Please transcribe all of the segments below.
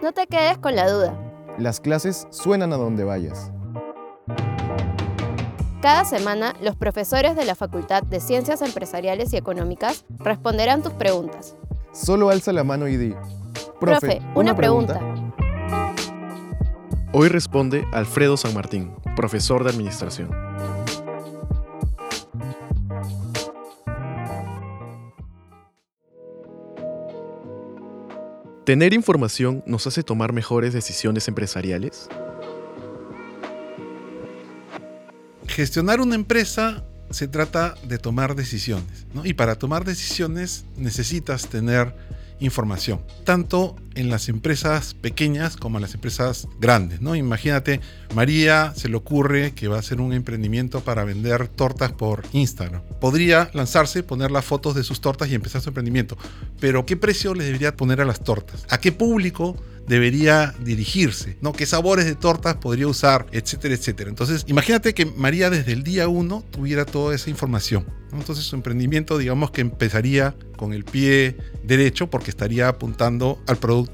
No te quedes con la duda. Las clases suenan a donde vayas. Cada semana, los profesores de la Facultad de Ciencias Empresariales y Económicas responderán tus preguntas. Solo alza la mano y di. Profe, una, pregunta. Hoy responde Alfredo San Martín, profesor de Administración. ¿Tener información nos hace tomar mejores decisiones empresariales? Gestionar una empresa se trata de tomar decisiones, ¿no? Y para tomar decisiones necesitas tener información, tanto en las empresas pequeñas como en las empresas grandes, ¿no? Imagínate, María se le ocurre que va a hacer un emprendimiento para vender tortas por Instagram. Podría lanzarse, poner las fotos de sus tortas y empezar su emprendimiento, pero ¿qué precio le debería poner a las tortas? ¿A qué público debería dirigirse, ¿no? ¿Qué sabores de tortas podría usar, etcétera, etcétera? Entonces, imagínate que María desde el día uno tuviera toda esa información. Entonces su emprendimiento, digamos que empezaría con el pie derecho porque estaría apuntando al producto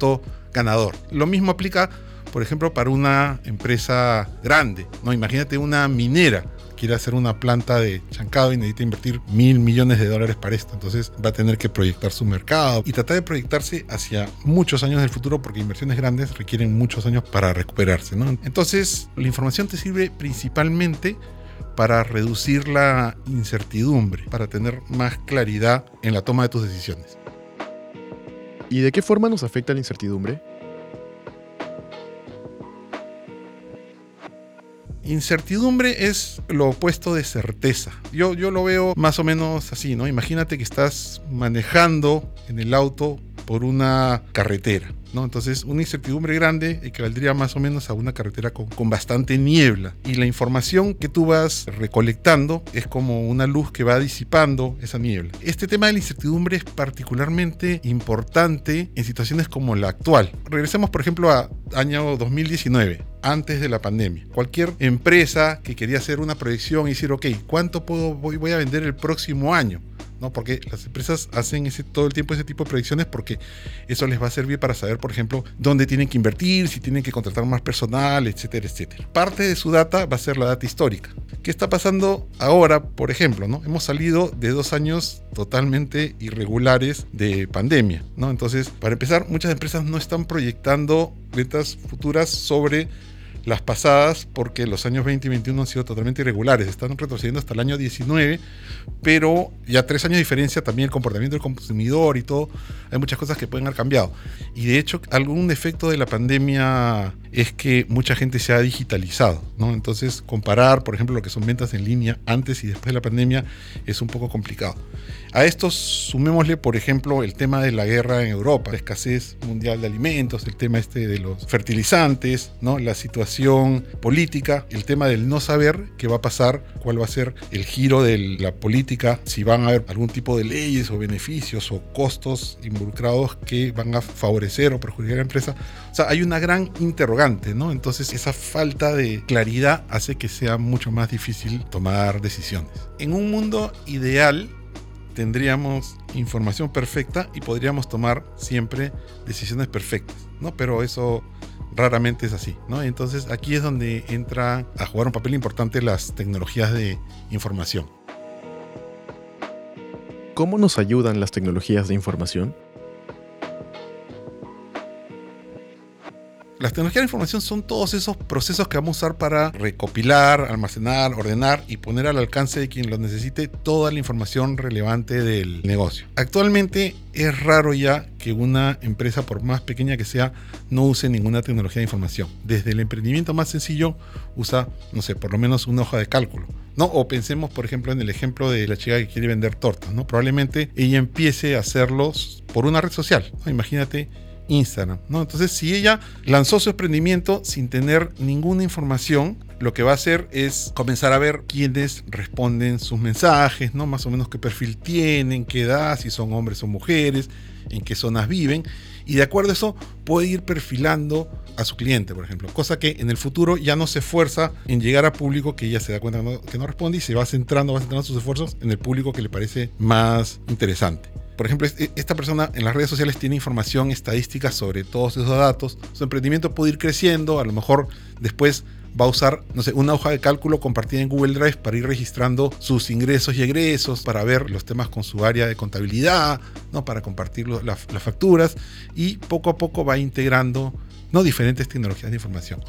ganador. Lo mismo aplica, por ejemplo, para una empresa grande, ¿no? Imagínate una minera quiere hacer una planta de chancado y necesita invertir mil millones de dólares para esto. Entonces va a tener que proyectar su mercado y tratar de proyectarse hacia muchos años del futuro porque inversiones grandes requieren muchos años para recuperarse. ¿no? Entonces la información te sirve principalmente para reducir la incertidumbre, para tener más claridad en la toma de tus decisiones. ¿Y de qué forma nos afecta la incertidumbre? Incertidumbre es lo opuesto de certeza. Yo, yo lo veo más o menos así, ¿no? Imagínate que estás manejando en el auto por una carretera. ¿no? Entonces, una incertidumbre grande equivaldría más o menos a una carretera con, con, bastante niebla. Y la información que tú vas recolectando es como una luz que va disipando esa niebla. Este tema de la incertidumbre es particularmente importante en situaciones como la actual. Regresemos, por ejemplo, a año 2019 antes de la pandemia. Cualquier empresa que quería hacer una proyección y decir, ok, ¿cuánto puedo, voy, voy a vender el próximo año? Porque las empresas hacen ese, todo el tiempo ese tipo de proyecciones porque eso les va a servir para saber, por ejemplo, dónde tienen que invertir, si tienen que contratar más personal, etcétera, etcétera. Parte de su data va a ser la data histórica. ¿Qué está pasando ahora, por ejemplo? ¿no? Hemos salido de dos años totalmente irregulares de pandemia. ¿no? Entonces, para empezar, muchas empresas no están proyectando ventas futuras sobre las pasadas porque los años 20 y 21 han sido totalmente irregulares, están retrocediendo hasta el año 19, pero ya tres años de diferencia también el comportamiento del consumidor y todo, hay muchas cosas que pueden haber cambiado. Y de hecho, algún efecto de la pandemia es que mucha gente se ha digitalizado, ¿no? Entonces, comparar, por ejemplo, lo que son ventas en línea antes y después de la pandemia es un poco complicado. A esto sumémosle, por ejemplo, el tema de la guerra en Europa, la escasez mundial de alimentos, el tema este de los fertilizantes, ¿no? La situación política, el tema del no saber qué va a pasar, cuál va a ser el giro de la política, si van a haber algún tipo de leyes o beneficios o costos involucrados que van a favorecer o perjudicar a la empresa. O sea, hay una gran interrogante, ¿no? Entonces, esa falta de claridad hace que sea mucho más difícil tomar decisiones. En un mundo ideal, tendríamos información perfecta y podríamos tomar siempre decisiones perfectas, ¿no? Pero eso raramente es así, ¿no? Entonces aquí es donde entra a jugar un papel importante las tecnologías de información. ¿Cómo nos ayudan las tecnologías de información? Las tecnologías de información son todos esos procesos que vamos a usar para recopilar, almacenar, ordenar y poner al alcance de quien lo necesite toda la información relevante del negocio. Actualmente es raro ya que una empresa, por más pequeña que sea, no use ninguna tecnología de información. Desde el emprendimiento más sencillo usa, no sé, por lo menos una hoja de cálculo. ¿no? O pensemos, por ejemplo, en el ejemplo de la chica que quiere vender tortas. ¿no? Probablemente ella empiece a hacerlos por una red social. Imagínate Instagram, ¿no? Entonces, si ella lanzó su emprendimiento sin tener ninguna información, lo que va a hacer es comenzar a ver quiénes responden sus mensajes, ¿no? Más o menos qué perfil tienen, qué edad, si son hombres o mujeres, en qué zonas viven. Y de acuerdo a eso puede ir perfilando a su cliente, por ejemplo. Cosa que en el futuro ya no se esfuerza en llegar a público que ella se da cuenta que no responde y se va centrando, va centrando sus esfuerzos en el público que le parece más interesante. Por ejemplo, es- esta persona en las redes sociales tiene información estadística sobre todos esos datos. Su emprendimiento puede ir creciendo, a lo mejor después va a usar, no sé, una hoja de cálculo compartida en Google Drive para ir registrando sus ingresos y egresos, para ver los temas con su área de contabilidad, ¿no? para compartir las facturas y poco a poco va integrando ¿no? diferentes tecnologías de información.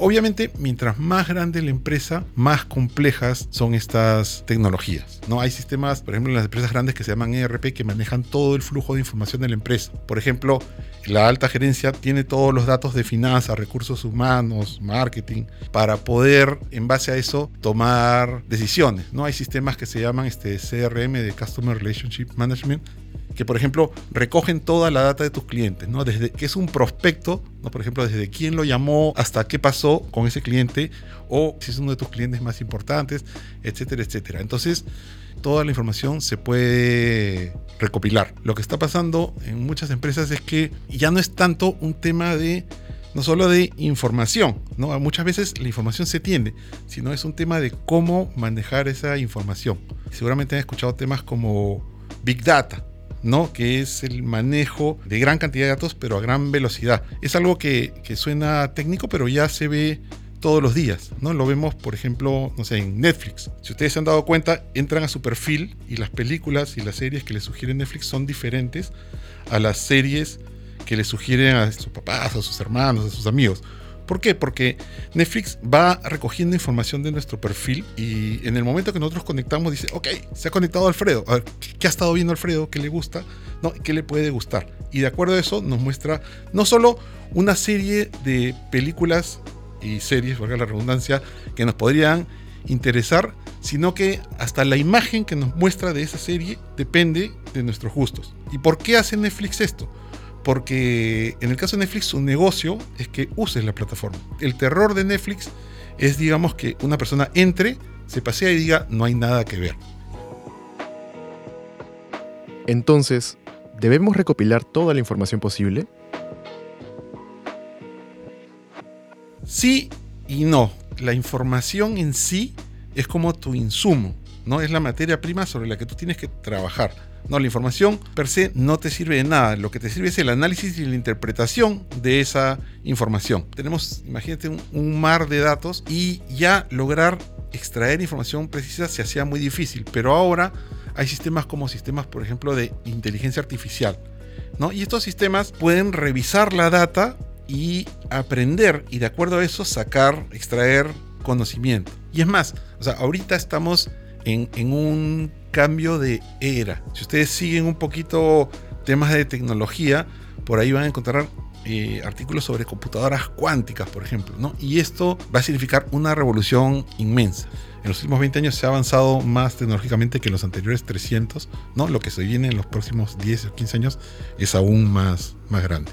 Obviamente, mientras más grande la empresa, más complejas son estas tecnologías. ¿no? Hay sistemas, por ejemplo, en las empresas grandes que se llaman ERP que manejan todo el flujo de información de la empresa. Por ejemplo, la alta gerencia tiene todos los datos de finanzas, recursos humanos, marketing, para poder, en base a eso, tomar decisiones. ¿no? Hay sistemas que se llaman este, CRM de Customer Relationship Management que por ejemplo recogen toda la data de tus clientes, ¿no? Desde que es un prospecto, ¿no? Por ejemplo, desde quién lo llamó hasta qué pasó con ese cliente o si es uno de tus clientes más importantes, etcétera, etcétera. Entonces, toda la información se puede recopilar. Lo que está pasando en muchas empresas es que ya no es tanto un tema de no solo de información, ¿no? Muchas veces la información se tiende, sino es un tema de cómo manejar esa información. Seguramente han escuchado temas como Big Data, ¿no? que es el manejo de gran cantidad de datos, pero a gran velocidad. Es algo que, que suena técnico, pero ya se ve todos los días, ¿no? Lo vemos, por ejemplo, no sé, en Netflix. Si ustedes se han dado cuenta, entran a su perfil y las películas y las series que les sugiere Netflix son diferentes a las series que les sugieren a sus papás, a sus hermanos, a sus amigos. ¿Por qué? Porque Netflix va recogiendo información de nuestro perfil y en el momento que nosotros conectamos dice, ok, se ha conectado Alfredo. A ver, ¿qué ha estado viendo Alfredo? ¿Qué le gusta? ¿qué le puede gustar? Y de acuerdo a eso nos muestra no solo una serie de películas y series, valga la redundancia, que nos podrían interesar, sino que hasta la imagen que nos muestra de esa serie depende de nuestros gustos. ¿Y por qué hace Netflix esto? Porque en el caso de Netflix su negocio es que uses la plataforma. El terror de Netflix es, digamos, que una persona entre, se pasea y diga, no hay nada que ver. Entonces, ¿debemos recopilar toda la información posible? Sí y no. La información en sí es como tu insumo, ¿no? Es la materia prima sobre la que tú tienes que trabajar. No, la información per se no te sirve de nada. Lo que te sirve es el análisis y la interpretación de esa información. Tenemos, imagínate, un, mar de datos y ya lograr extraer información precisa se hacía muy difícil. Pero ahora hay sistemas como sistemas, por ejemplo, de inteligencia artificial. ¿no? Y estos sistemas pueden revisar la data y aprender y de acuerdo a eso sacar, extraer conocimiento. Y es más, o sea, ahorita estamos en, un cambio de era. Si ustedes siguen un poquito temas de tecnología, por ahí van a encontrar eh, artículos sobre computadoras cuánticas, por ejemplo, ¿no? Y esto va a significar una revolución inmensa. En los últimos 20 años se ha avanzado más tecnológicamente que en los anteriores 300, ¿no? Lo que se viene en los próximos 10 o 15 años es aún más, más grande.